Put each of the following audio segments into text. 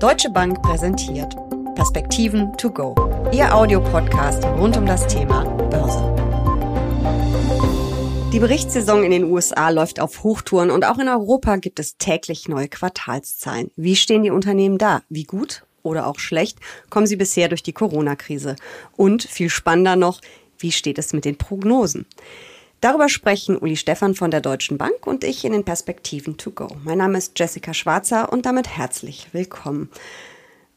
Deutsche Bank präsentiert Perspektiven to go. Ihr Audiopodcast rund um das Thema Börse. Die Berichtssaison in den USA läuft auf Hochtouren und auch in Europa gibt es täglich neue Quartalszahlen. Wie stehen die Unternehmen da? Wie gut oder auch schlecht kommen sie bisher durch die Corona-Krise? Und viel spannender noch, wie steht es mit den Prognosen? Darüber sprechen Uli Stefan von der Deutschen Bank und ich in den Perspektiven to go. Mein Name ist Jessica Schwarzer und damit herzlich willkommen.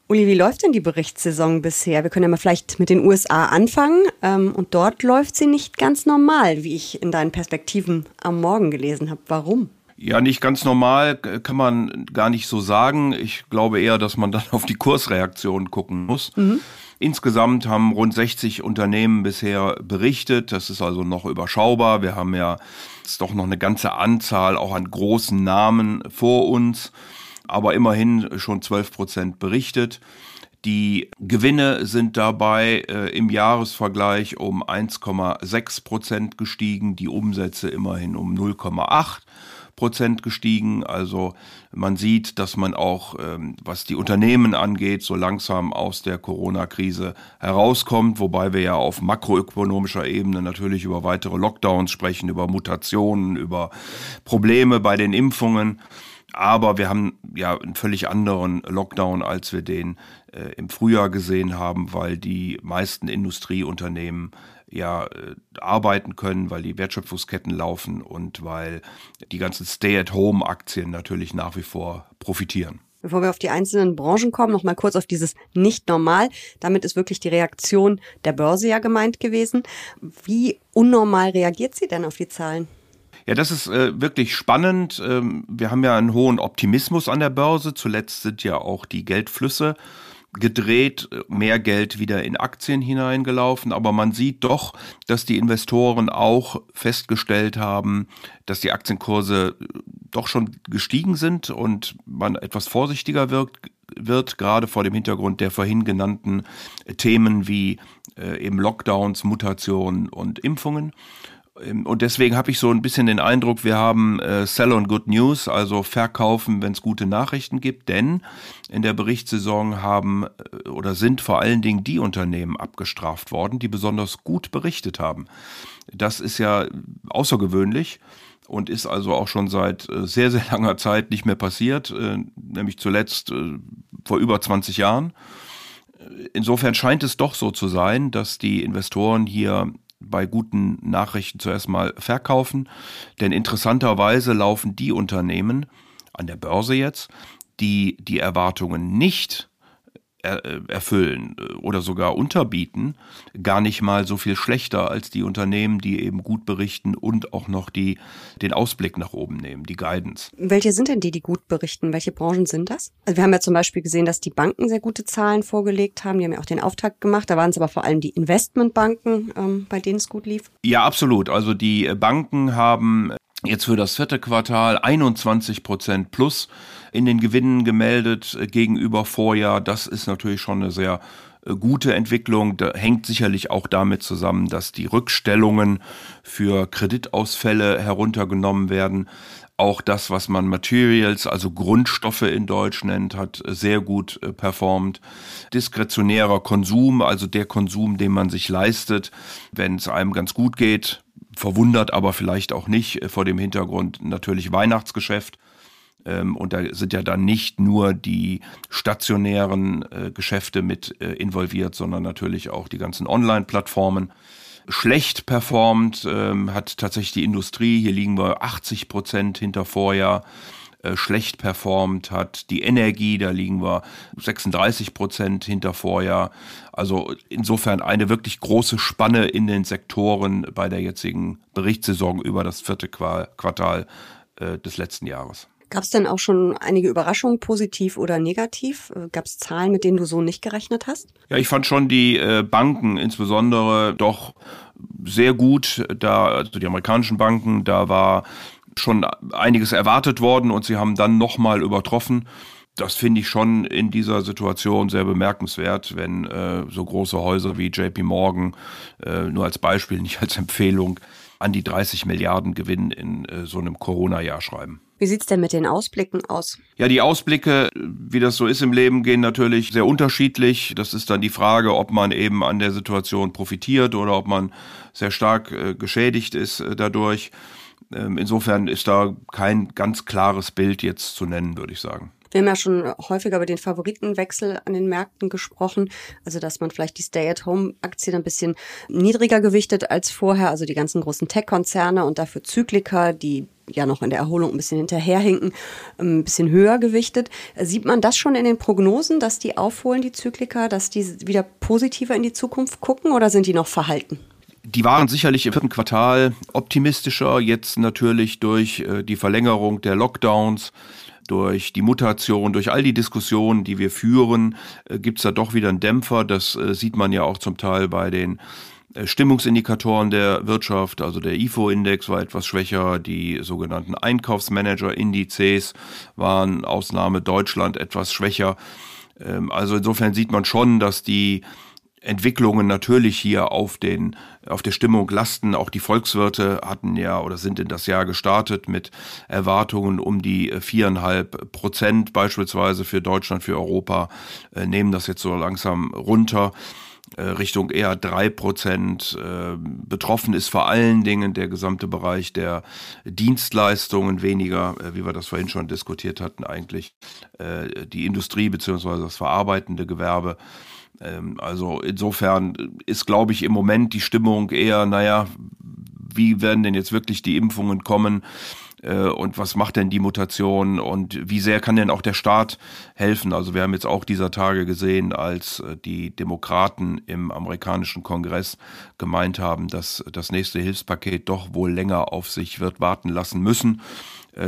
Uli, wie läuft denn die Berichtssaison bisher? Wir können ja mal vielleicht mit den USA anfangen. Ähm, und dort läuft sie nicht ganz normal, wie ich in deinen Perspektiven am Morgen gelesen habe. Warum? Ja, nicht ganz normal kann man gar nicht so sagen. Ich glaube eher, dass man dann auf die Kursreaktion gucken muss. Mhm. Insgesamt haben rund 60 Unternehmen bisher berichtet. Das ist also noch überschaubar. Wir haben ja jetzt doch noch eine ganze Anzahl auch an großen Namen vor uns, aber immerhin schon 12 Prozent berichtet. Die Gewinne sind dabei äh, im Jahresvergleich um 1,6 Prozent gestiegen, die Umsätze immerhin um 0,8 Prozent gestiegen. Also man sieht, dass man auch, ähm, was die Unternehmen angeht, so langsam aus der Corona-Krise herauskommt, wobei wir ja auf makroökonomischer Ebene natürlich über weitere Lockdowns sprechen, über Mutationen, über Probleme bei den Impfungen. Aber wir haben ja einen völlig anderen Lockdown, als wir den äh, im Frühjahr gesehen haben, weil die meisten Industrieunternehmen ja äh, arbeiten können, weil die Wertschöpfungsketten laufen und weil die ganzen Stay-at-Home-Aktien natürlich nach wie vor profitieren. Bevor wir auf die einzelnen Branchen kommen, noch mal kurz auf dieses nicht normal. Damit ist wirklich die Reaktion der Börse ja gemeint gewesen. Wie unnormal reagiert sie denn auf die Zahlen? Ja, das ist äh, wirklich spannend. Ähm, wir haben ja einen hohen Optimismus an der Börse. Zuletzt sind ja auch die Geldflüsse gedreht, mehr Geld wieder in Aktien hineingelaufen, aber man sieht doch, dass die Investoren auch festgestellt haben, dass die Aktienkurse doch schon gestiegen sind und man etwas vorsichtiger wirkt, wird, gerade vor dem Hintergrund der vorhin genannten Themen wie äh, eben Lockdowns, Mutationen und Impfungen. Ähm, und deswegen habe ich so ein bisschen den Eindruck, wir haben äh, Sell on Good News, also verkaufen, wenn es gute Nachrichten gibt, denn in der Berichtssaison haben äh, oder sind vor allen Dingen die Unternehmen abgestraft worden, die besonders gut berichtet haben. Das ist ja außergewöhnlich und ist also auch schon seit äh, sehr, sehr langer Zeit nicht mehr passiert, äh, nämlich zuletzt vor über 20 Jahren. Insofern scheint es doch so zu sein, dass die Investoren hier bei guten Nachrichten zuerst mal verkaufen. Denn interessanterweise laufen die Unternehmen an der Börse jetzt, die die Erwartungen nicht erfüllen äh, oder sogar unterbieten, gar nicht mal so viel schlechter als die Unternehmen, die eben gut berichten und auch noch die, den Ausblick nach oben nehmen, die Guidance. Welche sind denn die, die gut berichten? Welche Branchen sind das? Also wir haben ja zum Beispiel gesehen, dass die Banken sehr gute Zahlen vorgelegt haben. Die haben ja auch den Auftakt gemacht. Da waren es aber vor allem die Investmentbanken, ähm, bei denen es gut lief. Ja, absolut. Also die Banken haben jetzt für das vierte Quartal 21 Prozent plus in den Gewinnen gemeldet äh, gegenüber Vorjahr. Das ist natürlich schon eine sehr äh, gute Entwicklung. Da hängt sicherlich auch damit zusammen, dass die Rückstellungen für Kreditausfälle heruntergenommen werden. Auch das, was man Materials, also Grundstoffe in Deutsch nennt, hat sehr gut äh, performt. Diskretionärer Konsum, also der Konsum, den man sich leistet, wenn es einem ganz gut geht, verwundert aber vielleicht auch nicht äh, vor dem Hintergrund natürlich Weihnachtsgeschäft. Ähm, und da sind ja dann nicht nur die stationären äh, Geschäfte mit äh, involviert, sondern natürlich auch die ganzen Online-Plattformen. Schlecht performt ähm, hat tatsächlich die Industrie. Hier liegen wir 80 Prozent hinter Vorjahr. Äh, schlecht performt hat. Die Energie, da liegen wir 36 Prozent hinter Vorjahr. Also insofern eine wirklich große Spanne in den Sektoren bei der jetzigen Berichtssaison über das vierte Quartal äh, des letzten Jahres. Gab es denn auch schon einige Überraschungen, positiv oder negativ? Äh, Gab es Zahlen, mit denen du so nicht gerechnet hast? Ja, ich fand schon die Banken insbesondere doch sehr gut. Da, also die amerikanischen Banken, da war schon einiges erwartet worden und sie haben dann nochmal übertroffen. Das finde ich schon in dieser Situation sehr bemerkenswert, wenn äh, so große Häuser wie JP Morgan, äh, nur als Beispiel, nicht als Empfehlung, an die 30 Milliarden Gewinn in äh, so einem Corona-Jahr schreiben. Wie sieht's denn mit den Ausblicken aus? Ja, die Ausblicke, wie das so ist im Leben, gehen natürlich sehr unterschiedlich. Das ist dann die Frage, ob man eben an der Situation profitiert oder ob man sehr stark äh, geschädigt ist äh, dadurch. Ähm, insofern ist da kein ganz klares Bild jetzt zu nennen, würde ich sagen. Wir haben ja schon häufiger über den Favoritenwechsel an den Märkten gesprochen. Also, dass man vielleicht die Stay-at-Home-Aktien ein bisschen niedriger gewichtet als vorher. Also die ganzen großen Tech-Konzerne und dafür Zykliker, die ja noch in der Erholung ein bisschen hinterherhinken, ein bisschen höher gewichtet. Sieht man das schon in den Prognosen, dass die aufholen, die Zykliker, dass die wieder positiver in die Zukunft gucken oder sind die noch verhalten? Die waren sicherlich im vierten Quartal optimistischer, jetzt natürlich durch äh, die Verlängerung der Lockdowns durch die Mutation, durch all die Diskussionen, die wir führen, äh, gibt es da doch wieder einen Dämpfer. Das äh, sieht man ja auch zum Teil bei den Stimmungsindikatoren der Wirtschaft, also der IFO-Index war etwas schwächer, die sogenannten Einkaufsmanager-Indizes waren Ausnahme Deutschland etwas schwächer. Ähm, also insofern sieht man schon, dass die Entwicklungen natürlich hier auf den auf der Stimmung lasten. Auch die Volkswirte hatten ja oder sind in das Jahr gestartet mit Erwartungen um die viereinhalb Prozent beispielsweise für Deutschland, für Europa, äh, nehmen das jetzt so langsam runter. Äh, Richtung eher drei Prozent. Äh, betroffen ist vor allen Dingen der gesamte Bereich der Dienstleistungen, weniger, äh, wie wir das vorhin schon diskutiert hatten, eigentlich die Industrie beziehungsweise das verarbeitende Gewerbe. Ähm, also insofern ist, glaube ich, im Moment die Stimmung eher, naja, wie werden denn jetzt wirklich die Impfungen kommen? Äh, und was macht denn die Mutation und wie sehr kann denn auch der Staat helfen? Also wir haben jetzt auch dieser Tage gesehen, als äh, die Demokraten im amerikanischen Kongress gemeint haben, dass das nächste Hilfspaket doch wohl länger auf sich wird warten lassen müssen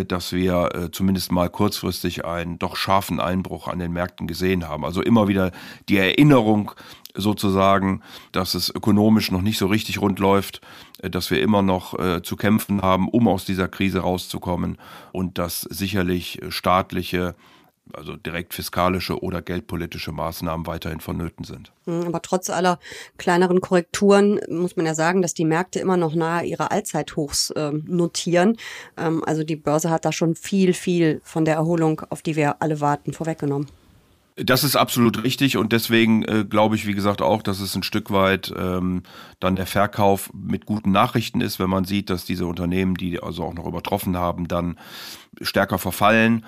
dass wir zumindest mal kurzfristig einen doch scharfen Einbruch an den Märkten gesehen haben. Also immer wieder die Erinnerung sozusagen, dass es ökonomisch noch nicht so richtig rund läuft, äh, dass wir immer noch äh, zu kämpfen haben, um aus dieser Krise rauszukommen und dass sicherlich staatliche also direkt fiskalische oder geldpolitische Maßnahmen weiterhin vonnöten sind. Hm, aber trotz aller kleineren Korrekturen muss man ja sagen, dass die Märkte immer noch nahe ihrer Allzeithochs äh, notieren. Ähm, also die Börse hat da schon viel, viel von der Erholung, auf die wir alle warten, vorweggenommen. Das ist absolut richtig und deswegen äh, glaube ich, wie gesagt, auch, dass es ein Stück weit ähm, dann der Verkauf mit guten Nachrichten ist, wenn man sieht, dass diese Unternehmen, die also auch noch übertroffen haben, dann stärker verfallen.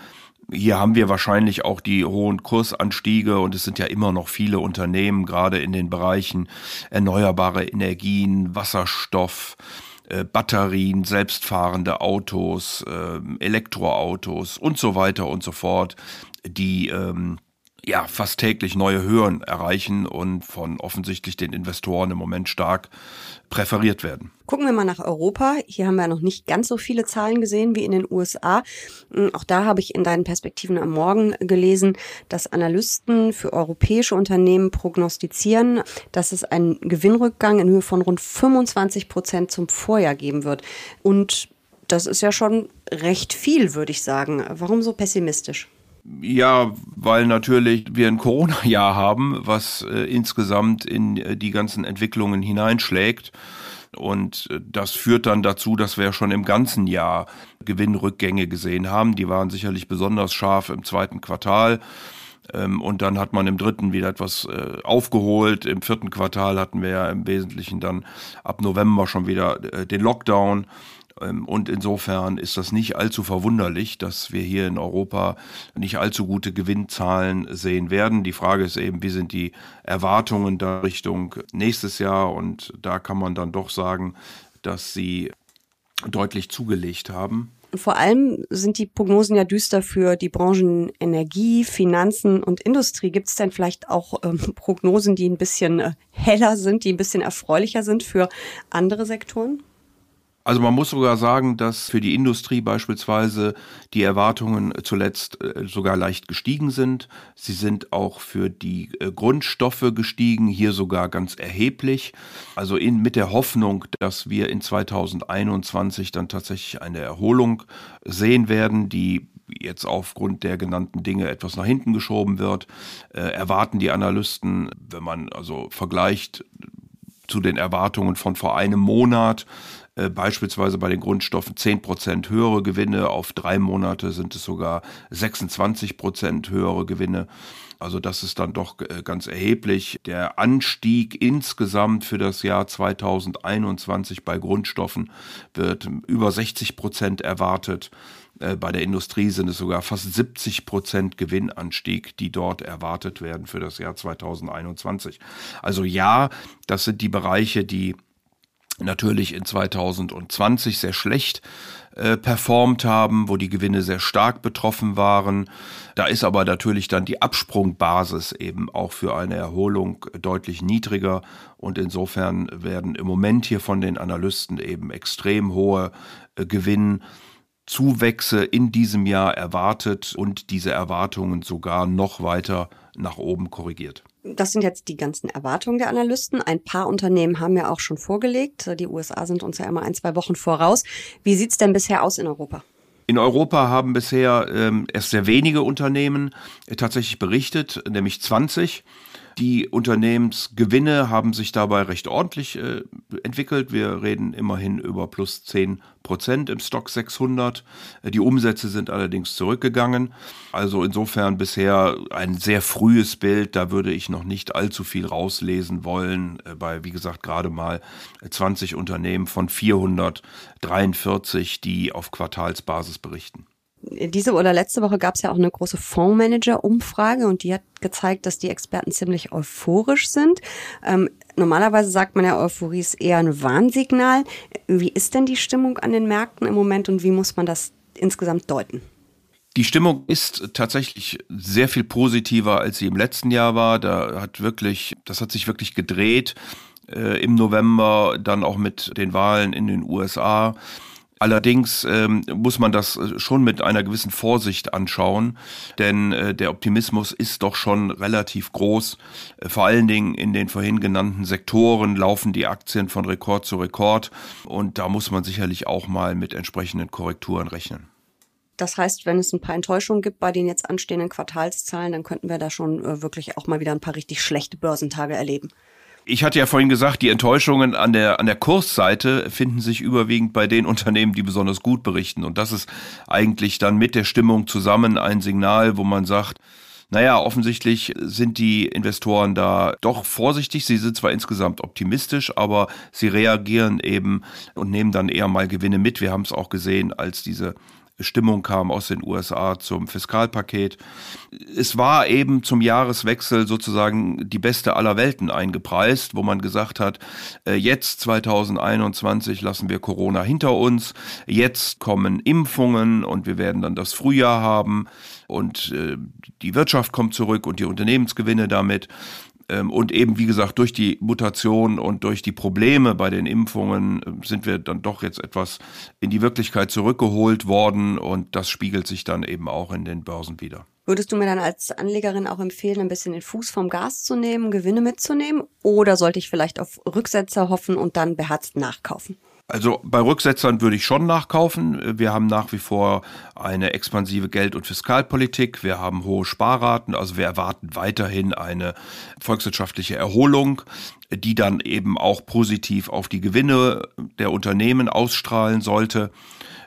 Hier haben wir wahrscheinlich auch die hohen Kursanstiege und es sind ja immer noch viele Unternehmen, gerade in den Bereichen erneuerbare Energien, Wasserstoff, äh, Batterien, selbstfahrende Autos, äh, Elektroautos und so weiter und so fort, die ähm, ja fast täglich neue Höhen erreichen und von offensichtlich den Investoren im Moment stark präferiert werden. Gucken wir mal nach Europa. Hier haben wir noch nicht ganz so viele Zahlen gesehen wie in den USA. Hm, auch da habe ich in deinen Perspektiven am Morgen gelesen, dass Analysten für europäische Unternehmen prognostizieren, dass es einen Gewinnrückgang in Höhe von rund 25 Prozent zum Vorjahr geben wird. Und das ist ja schon recht viel, würde ich sagen. Warum so pessimistisch? Ja, weil natürlich wir ein Corona-Jahr haben, was äh, insgesamt in äh, die ganzen Entwicklungen hineinschlägt. Und äh, das führt dann dazu, dass wir schon im ganzen Jahr Gewinnrückgänge gesehen haben. Die waren sicherlich besonders scharf im zweiten Quartal. Ähm, und dann hat man im dritten wieder etwas äh, aufgeholt. Im vierten Quartal hatten wir ja im Wesentlichen dann ab November schon wieder äh, den Lockdown. Ähm, und insofern ist das nicht allzu verwunderlich, dass wir hier in Europa nicht allzu gute Gewinnzahlen sehen werden. Die Frage ist eben, wie sind die Erwartungen da Richtung nächstes Jahr? Und da kann man dann doch sagen, dass sie deutlich zugelegt haben. Vor allem sind die Prognosen ja düster für die Branchen Energie, Finanzen und Industrie. Gibt es denn vielleicht auch ähm, Prognosen, die ein bisschen äh, heller sind, die ein bisschen erfreulicher sind für andere Sektoren? Also man muss sogar sagen, dass für die Industrie beispielsweise die Erwartungen zuletzt äh, sogar leicht gestiegen sind. Sie sind auch für die äh, Grundstoffe gestiegen, hier sogar ganz erheblich. Also in, mit der Hoffnung, dass wir in 2021 dann tatsächlich eine Erholung sehen werden, die jetzt aufgrund der genannten Dinge etwas nach hinten geschoben wird, äh, erwarten die Analysten, wenn man also vergleicht zu den Erwartungen von vor einem Monat, äh, beispielsweise bei den Grundstoffen 10 Prozent höhere Gewinne, auf drei Monate sind es sogar 26 Prozent höhere Gewinne. Also das ist dann doch äh, ganz erheblich. Der Anstieg insgesamt für das Jahr 2021 bei Grundstoffen wird über 60 Prozent erwartet. Äh, bei der Industrie sind es sogar fast 70 Prozent Gewinnanstieg, die dort erwartet werden für das Jahr 2021. Also ja, das sind die Bereiche, die natürlich in 2020 sehr schlecht äh, performt haben, wo die Gewinne sehr stark betroffen waren. Da ist aber natürlich dann die Absprungbasis eben auch für eine Erholung deutlich niedriger und insofern werden im Moment hier von den Analysten eben extrem hohe äh, Gewinnzuwächse in diesem Jahr erwartet und diese Erwartungen sogar noch weiter nach oben korrigiert. Das sind jetzt die ganzen Erwartungen der Analysten. Ein paar Unternehmen haben ja auch schon vorgelegt. Die USA sind uns ja immer ein, zwei Wochen voraus. Wie sieht es denn bisher aus in Europa? In Europa haben bisher ähm, erst sehr wenige Unternehmen äh, tatsächlich berichtet, nämlich 20. Die Unternehmensgewinne haben sich dabei recht ordentlich äh, entwickelt. Wir reden immerhin über plus 10 Prozent im Stock 600. Äh, die Umsätze sind allerdings zurückgegangen. Also insofern bisher ein sehr frühes Bild. Da würde ich noch nicht allzu viel rauslesen wollen. Äh, bei, wie gesagt, gerade mal 20 Unternehmen von 443, die auf Quartalsbasis berichten diese oder letzte Woche gab es ja auch eine große Fondsmanager-Umfrage und die hat gezeigt, dass die Experten ziemlich euphorisch sind. Ähm, normalerweise sagt man ja, Euphorie ist eher ein Warnsignal. Wie ist denn die Stimmung an den Märkten im Moment und wie muss man das insgesamt deuten? Die Stimmung ist tatsächlich sehr viel positiver, als sie im letzten Jahr war. Da hat wirklich, das hat sich wirklich gedreht äh, im November, dann auch mit den Wahlen in den USA. Allerdings ähm, muss man das äh, schon mit einer gewissen Vorsicht anschauen, denn äh, der Optimismus ist doch schon relativ groß. Äh, vor allen Dingen in den vorhin genannten Sektoren laufen die Aktien von Rekord zu Rekord und da muss man sicherlich auch mal mit entsprechenden Korrekturen rechnen. Das heißt, wenn es ein paar Enttäuschungen gibt bei den jetzt anstehenden Quartalszahlen, dann könnten wir da schon äh, wirklich auch mal wieder ein paar richtig schlechte Börsentage erleben. Ich hatte ja vorhin gesagt, die Enttäuschungen an der, an der Kursseite finden sich überwiegend bei den Unternehmen, die besonders gut berichten. Und das ist eigentlich dann mit der Stimmung zusammen ein Signal, wo man sagt, naja, offensichtlich sind die Investoren da doch vorsichtig. Sie sind zwar insgesamt optimistisch, aber sie reagieren eben und nehmen dann eher mal Gewinne mit. Wir haben es auch gesehen, als diese Stimmung kam aus den USA zum Fiskalpaket. Es war eben zum Jahreswechsel sozusagen die beste aller Welten eingepreist, wo man gesagt hat, äh, jetzt 2021 lassen wir Corona hinter uns, jetzt kommen Impfungen und wir werden dann das Frühjahr haben und äh, die Wirtschaft kommt zurück und die Unternehmensgewinne damit. Ähm, und eben, wie gesagt, durch die Mutation und durch die Probleme bei den Impfungen äh, sind wir dann doch jetzt etwas in die Wirklichkeit zurückgeholt worden und das spiegelt sich dann eben auch in den Börsen wieder. Würdest du mir dann als Anlegerin auch empfehlen, ein bisschen den Fuß vom Gas zu nehmen, Gewinne mitzunehmen? Oder sollte ich vielleicht auf Rücksetzer hoffen und dann beherzt nachkaufen? Also bei Rücksetzern würde ich schon nachkaufen. Wir haben nach wie vor eine expansive Geld- und Fiskalpolitik. Wir haben hohe Sparraten. Also wir erwarten weiterhin eine volkswirtschaftliche Erholung, die dann eben auch positiv auf die Gewinne der Unternehmen ausstrahlen sollte.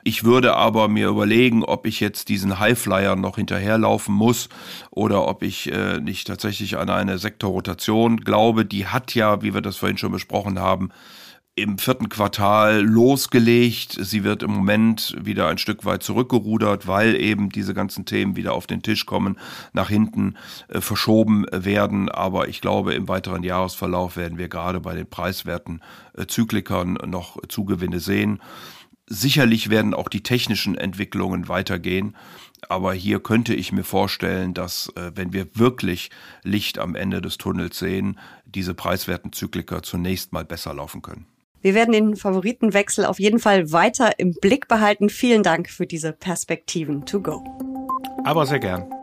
Ich würde aber mir überlegen, ob ich jetzt diesen Highflyer noch hinterherlaufen muss oder ob ich äh, nicht tatsächlich an eine Sektorrotation glaube. Die hat ja, wie wir das vorhin schon besprochen haben, im vierten Quartal losgelegt. Sie wird im Moment wieder ein Stück weit zurückgerudert, weil eben diese ganzen Themen wieder auf den Tisch kommen, nach hinten äh, verschoben werden. Aber ich glaube, im weiteren Jahresverlauf werden wir gerade bei den preiswerten äh, Zyklikern noch Zugewinne sehen. Sicherlich werden auch die technischen Entwicklungen weitergehen. Aber hier könnte ich mir vorstellen, dass äh, wenn wir wirklich Licht am Ende des Tunnels sehen, diese preiswerten Zykliker zunächst mal besser laufen können. Wir werden den Favoritenwechsel auf jeden Fall weiter im Blick behalten. Vielen Dank für diese Perspektiven to go. Aber sehr gern.